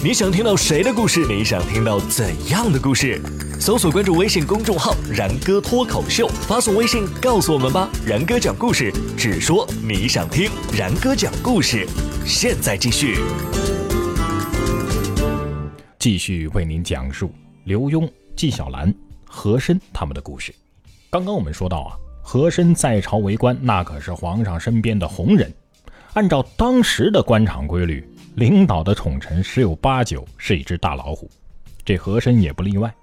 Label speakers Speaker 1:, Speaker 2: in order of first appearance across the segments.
Speaker 1: 你想听到谁的故事？你想听到怎样的故事？搜索关注微信公众号“然哥脱口秀”，发送微信告诉我们吧。然哥讲故事，只说你想听。然哥讲故事，现在继续。
Speaker 2: 继续为您讲述刘墉、纪晓岚、和珅他们的故事。刚刚我们说到啊，和珅在朝为官，那可是皇上身边的红人。按照当时的官场规律，领导的宠臣十有八九是一只大老虎，这和珅也不例外。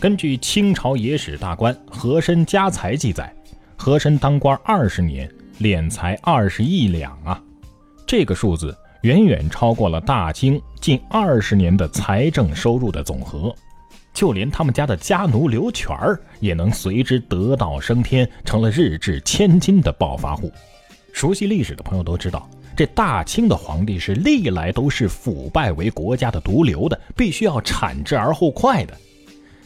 Speaker 2: 根据清朝野史大观《和珅家财》记载，和珅当官二十年，敛财二十亿两啊，这个数字远远超过了大清近二十年的财政收入的总和。就连他们家的家奴刘全儿也能随之得道升天，成了日至千金的暴发户。熟悉历史的朋友都知道，这大清的皇帝是历来都是腐败为国家的毒瘤的，必须要铲之而后快的。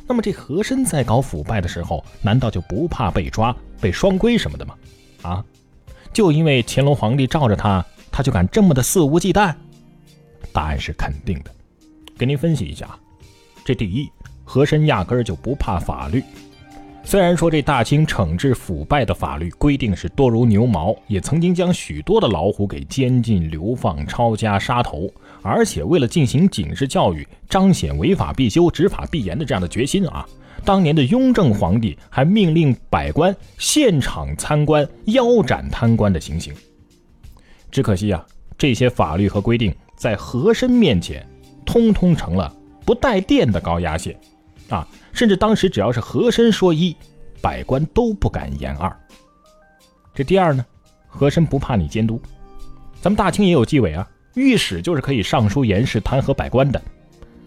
Speaker 2: 那么这和珅在搞腐败的时候，难道就不怕被抓、被双规什么的吗？啊，就因为乾隆皇帝罩着他，他就敢这么的肆无忌惮？答案是肯定的。给您分析一下，这第一，和珅压根儿就不怕法律。虽然说这大清惩治腐败的法律规定是多如牛毛，也曾经将许多的老虎给监禁、流放、抄家、杀头，而且为了进行警示教育，彰显违法必修、执法必严的这样的决心啊，当年的雍正皇帝还命令百官现场参观腰斩贪官的行刑。只可惜啊，这些法律和规定在和珅面前，通通成了不带电的高压线。啊，甚至当时只要是和珅说一，百官都不敢言二。这第二呢，和珅不怕你监督，咱们大清也有纪委啊，御史就是可以上书言事弹劾百官的。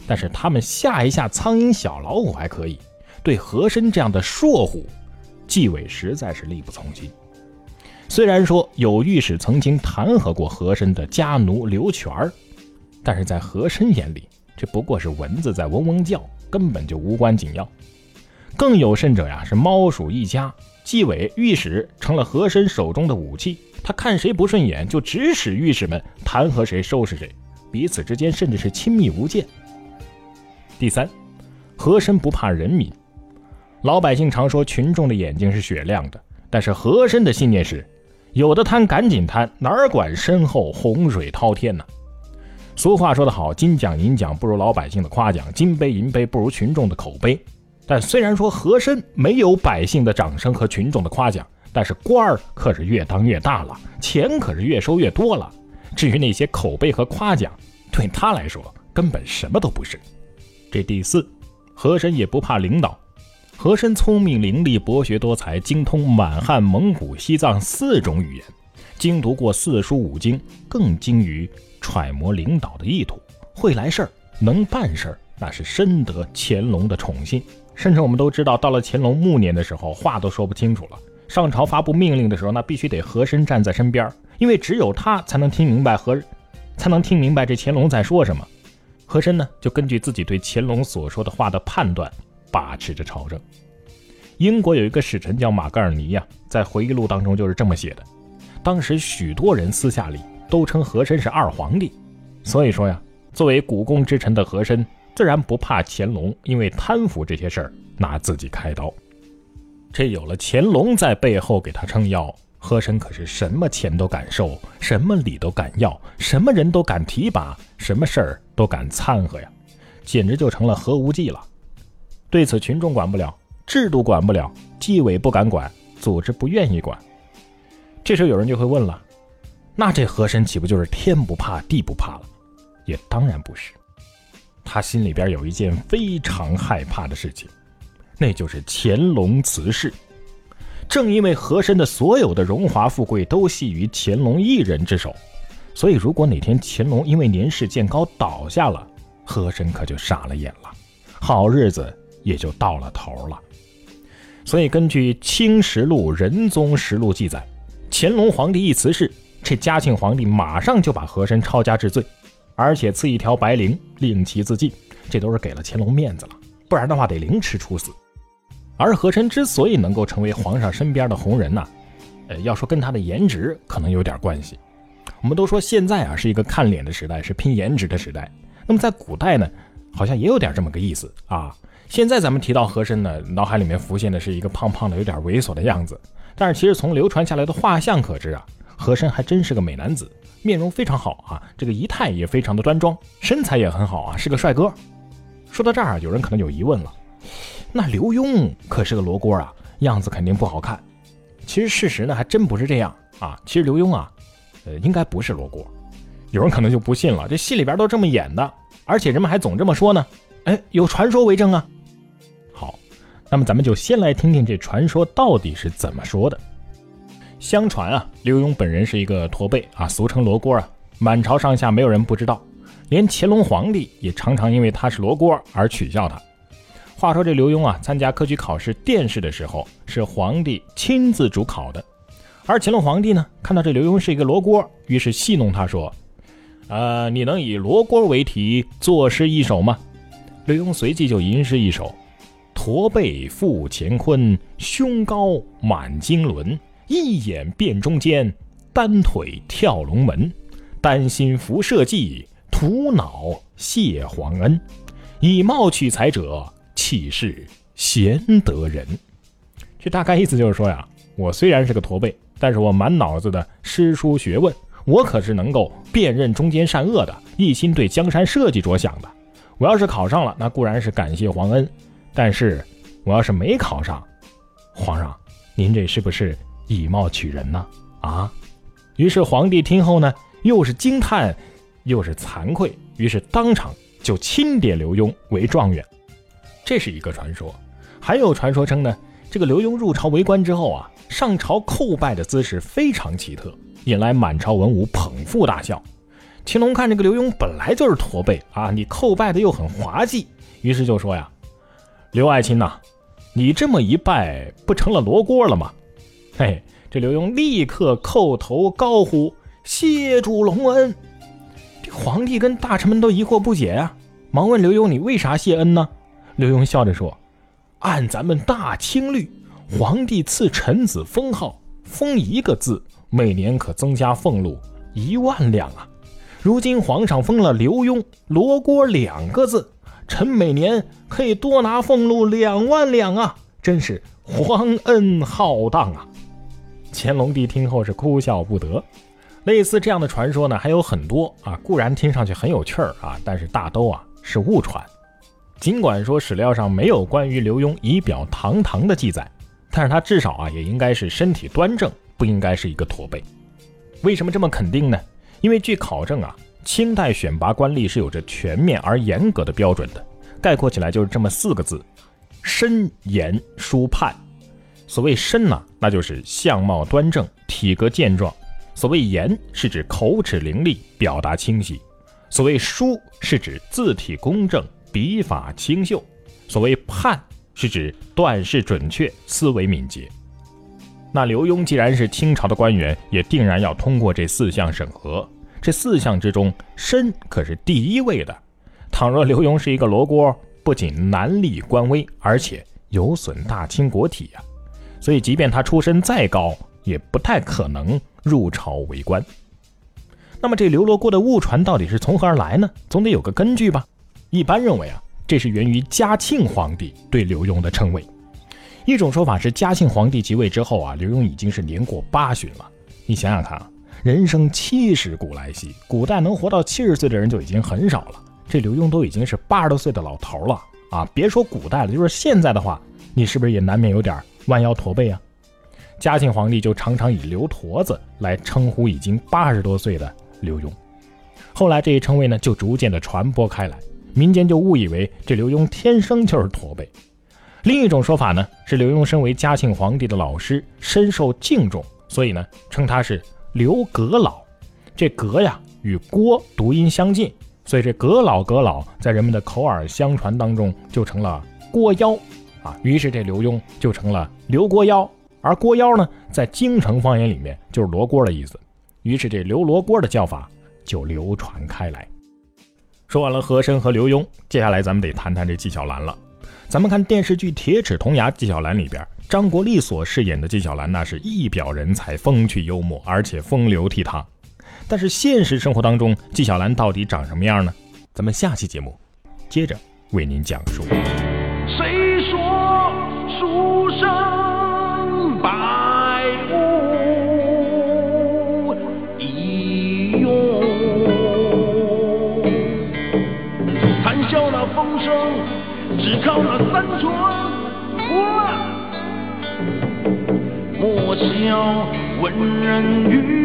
Speaker 2: 但是他们吓一吓苍蝇小老虎还可以，对和珅这样的硕虎，纪委实在是力不从心。虽然说有御史曾经弹劾过和珅的家奴刘全儿，但是在和珅眼里，这不过是蚊子在嗡嗡叫。根本就无关紧要，更有甚者呀，是猫鼠一家，纪委御史成了和珅手中的武器，他看谁不顺眼就指使御史们弹劾谁收拾谁，彼此之间甚至是亲密无间。第三，和珅不怕人民，老百姓常说群众的眼睛是雪亮的，但是和珅的信念是，有的贪赶紧贪，哪管身后洪水滔天呢？俗话说得好，金奖银奖不如老百姓的夸奖，金杯银杯不如群众的口碑。但虽然说和珅没有百姓的掌声和群众的夸奖，但是官儿可是越当越大了，钱可是越收越多了。至于那些口碑和夸奖，对他来说根本什么都不是。这第四，和珅也不怕领导。和珅聪明伶俐，博学多才，精通满汉、蒙古、西藏四种语言，精读过四书五经，更精于。揣摩领导的意图，会来事儿，能办事儿，那是深得乾隆的宠信。甚至我们都知道，到了乾隆暮年的时候，话都说不清楚了。上朝发布命令的时候，那必须得和珅站在身边，因为只有他才能听明白和，才能听明白这乾隆在说什么。和珅呢，就根据自己对乾隆所说的话的判断，把持着朝政。英国有一个使臣叫马格尔尼呀，在回忆录当中就是这么写的：当时许多人私下里。都称和珅是二皇帝，所以说呀，作为股肱之臣的和珅，自然不怕乾隆因为贪腐这些事儿拿自己开刀。这有了乾隆在背后给他撑腰，和珅可是什么钱都敢收，什么礼都敢要，什么人都敢提拔，什么事儿都敢掺和呀，简直就成了核无忌了。对此，群众管不了，制度管不了，纪委不敢管，组织不愿意管。这时候有人就会问了。那这和珅岂不就是天不怕地不怕了？也当然不是，他心里边有一件非常害怕的事情，那就是乾隆辞世。正因为和珅的所有的荣华富贵都系于乾隆一人之手，所以如果哪天乾隆因为年事渐高倒下了，和珅可就傻了眼了，好日子也就到了头了。所以根据《清实录》《仁宗实录》记载，乾隆皇帝一辞世。这嘉庆皇帝马上就把和珅抄家治罪，而且赐一条白绫，令其自尽。这都是给了乾隆面子了，不然的话得凌迟处死。而和珅之所以能够成为皇上身边的红人呢，呃，要说跟他的颜值可能有点关系。我们都说现在啊是一个看脸的时代，是拼颜值的时代。那么在古代呢，好像也有点这么个意思啊。现在咱们提到和珅呢，脑海里面浮现的是一个胖胖的、有点猥琐的样子。但是其实从流传下来的画像可知啊，和珅还真是个美男子，面容非常好啊，这个仪态也非常的端庄，身材也很好啊，是个帅哥。说到这儿，有人可能有疑问了，那刘墉可是个罗锅啊，样子肯定不好看。其实事实呢，还真不是这样啊。其实刘墉啊，呃，应该不是罗锅。有人可能就不信了，这戏里边都这么演的，而且人们还总这么说呢。哎，有传说为证啊。好，那么咱们就先来听听这传说到底是怎么说的。相传啊，刘墉本人是一个驼背啊，俗称罗锅啊，满朝上下没有人不知道，连乾隆皇帝也常常因为他是罗锅而取笑他。话说这刘墉啊，参加科举考试殿试的时候，是皇帝亲自主考的，而乾隆皇帝呢，看到这刘墉是一个罗锅，于是戏弄他说：“呃，你能以罗锅为题作诗一首吗？”刘墉随即就吟诗一首：“驼背负乾坤，胸高满经纶，一眼辨中间，单腿跳龙门。丹心拂社稷，徒脑谢皇恩。以貌取才者，岂是贤德人？”这大概意思就是说呀，我虽然是个驼背，但是我满脑子的诗书学问，我可是能够辨认中间善恶的，一心对江山社稷着想的。我要是考上了，那固然是感谢皇恩；但是我要是没考上，皇上，您这是不是以貌取人呢？啊！于是皇帝听后呢，又是惊叹，又是惭愧，于是当场就钦点刘墉为状元。这是一个传说。还有传说称呢，这个刘墉入朝为官之后啊，上朝叩拜的姿势非常奇特，引来满朝文武捧腹大笑。乾隆看这个刘墉本来就是驼背啊，你叩拜的又很滑稽，于是就说呀：“刘爱卿呐，你这么一拜，不成了罗锅了吗？”嘿，这刘墉立刻叩头高呼：“谢主隆恩！”这皇帝跟大臣们都疑惑不解啊，忙问刘墉：“你为啥谢恩呢？”刘墉笑着说：“按咱们大清律，皇帝赐臣子封号，封一个字，每年可增加俸禄一万两啊。”如今皇上封了刘墉罗锅两个字，臣每年可以多拿俸禄两万两啊！真是皇恩浩荡啊！乾隆帝听后是哭笑不得。类似这样的传说呢还有很多啊，固然听上去很有趣儿啊，但是大都啊是误传。尽管说史料上没有关于刘墉仪表堂堂的记载，但是他至少啊也应该是身体端正，不应该是一个驼背。为什么这么肯定呢？因为据考证啊，清代选拔官吏是有着全面而严格的标准的，概括起来就是这么四个字：身言书判。所谓身呢，那就是相貌端正、体格健壮；所谓言，是指口齿伶俐、表达清晰；所谓书，是指字体工正、笔法清秀；所谓判，是指断事准确、思维敏捷。那刘墉既然是清朝的官员，也定然要通过这四项审核。这四项之中，身可是第一位的。倘若刘墉是一个罗锅，不仅难立官威，而且有损大清国体呀。所以，即便他出身再高，也不太可能入朝为官。那么，这刘罗锅的误传到底是从何而来呢？总得有个根据吧。一般认为啊，这是源于嘉庆皇帝对刘墉的称谓。一种说法是，嘉庆皇帝即位之后啊，刘墉已经是年过八旬了。你想想看啊。人生七十古来稀，古代能活到七十岁的人就已经很少了。这刘墉都已经是八十多岁的老头了啊！别说古代了，就是现在的话，你是不是也难免有点弯腰驼背啊？嘉庆皇帝就常常以“刘驼子”来称呼已经八十多岁的刘墉。后来这一称谓呢，就逐渐的传播开来，民间就误以为这刘墉天生就是驼背。另一种说法呢，是刘墉身为嘉庆皇帝的老师，深受敬重，所以呢，称他是。刘阁老，这阁呀与郭读音相近，所以这阁老阁老在人们的口耳相传当中就成了郭妖啊。于是这刘墉就成了刘郭妖，而郭妖呢，在京城方言里面就是罗锅的意思。于是这刘罗锅的叫法就流传开来。说完了和珅和刘墉，接下来咱们得谈谈这纪晓岚了。咱们看电视剧《铁齿铜牙纪晓岚》里边。张国立所饰演的纪晓岚，那是一表人才，风趣幽默，而且风流倜傥。但是现实生活当中，纪晓岚到底长什么样呢？咱们下期节目接着为您讲述。
Speaker 3: 人渔